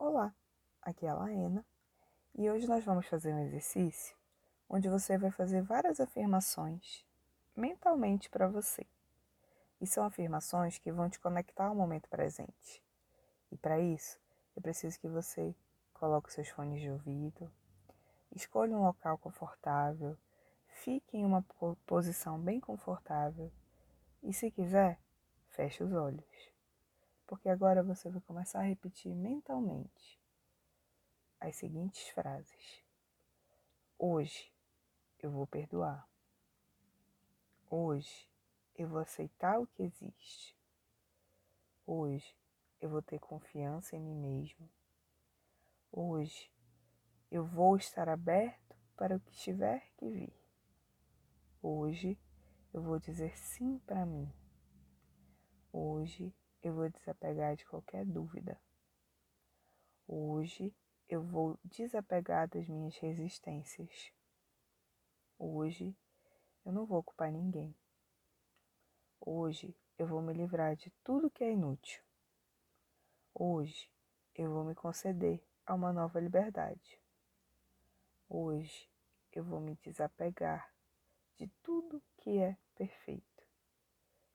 Olá, aqui é a Laena e hoje nós vamos fazer um exercício onde você vai fazer várias afirmações mentalmente para você. E são afirmações que vão te conectar ao momento presente. E para isso, eu preciso que você coloque seus fones de ouvido, escolha um local confortável, fique em uma posição bem confortável e, se quiser, feche os olhos porque agora você vai começar a repetir mentalmente as seguintes frases: Hoje eu vou perdoar. Hoje eu vou aceitar o que existe. Hoje eu vou ter confiança em mim mesmo. Hoje eu vou estar aberto para o que tiver que vir. Hoje eu vou dizer sim para mim. Hoje eu vou desapegar de qualquer dúvida. Hoje eu vou desapegar das minhas resistências. Hoje eu não vou ocupar ninguém. Hoje eu vou me livrar de tudo que é inútil. Hoje eu vou me conceder a uma nova liberdade. Hoje eu vou me desapegar de tudo que é perfeito.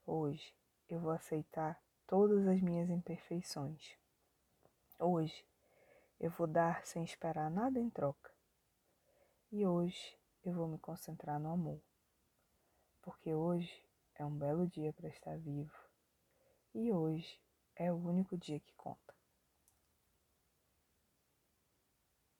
Hoje eu vou aceitar todas as minhas imperfeições. Hoje eu vou dar sem esperar nada em troca. E hoje eu vou me concentrar no amor. Porque hoje é um belo dia para estar vivo. E hoje é o único dia que conta.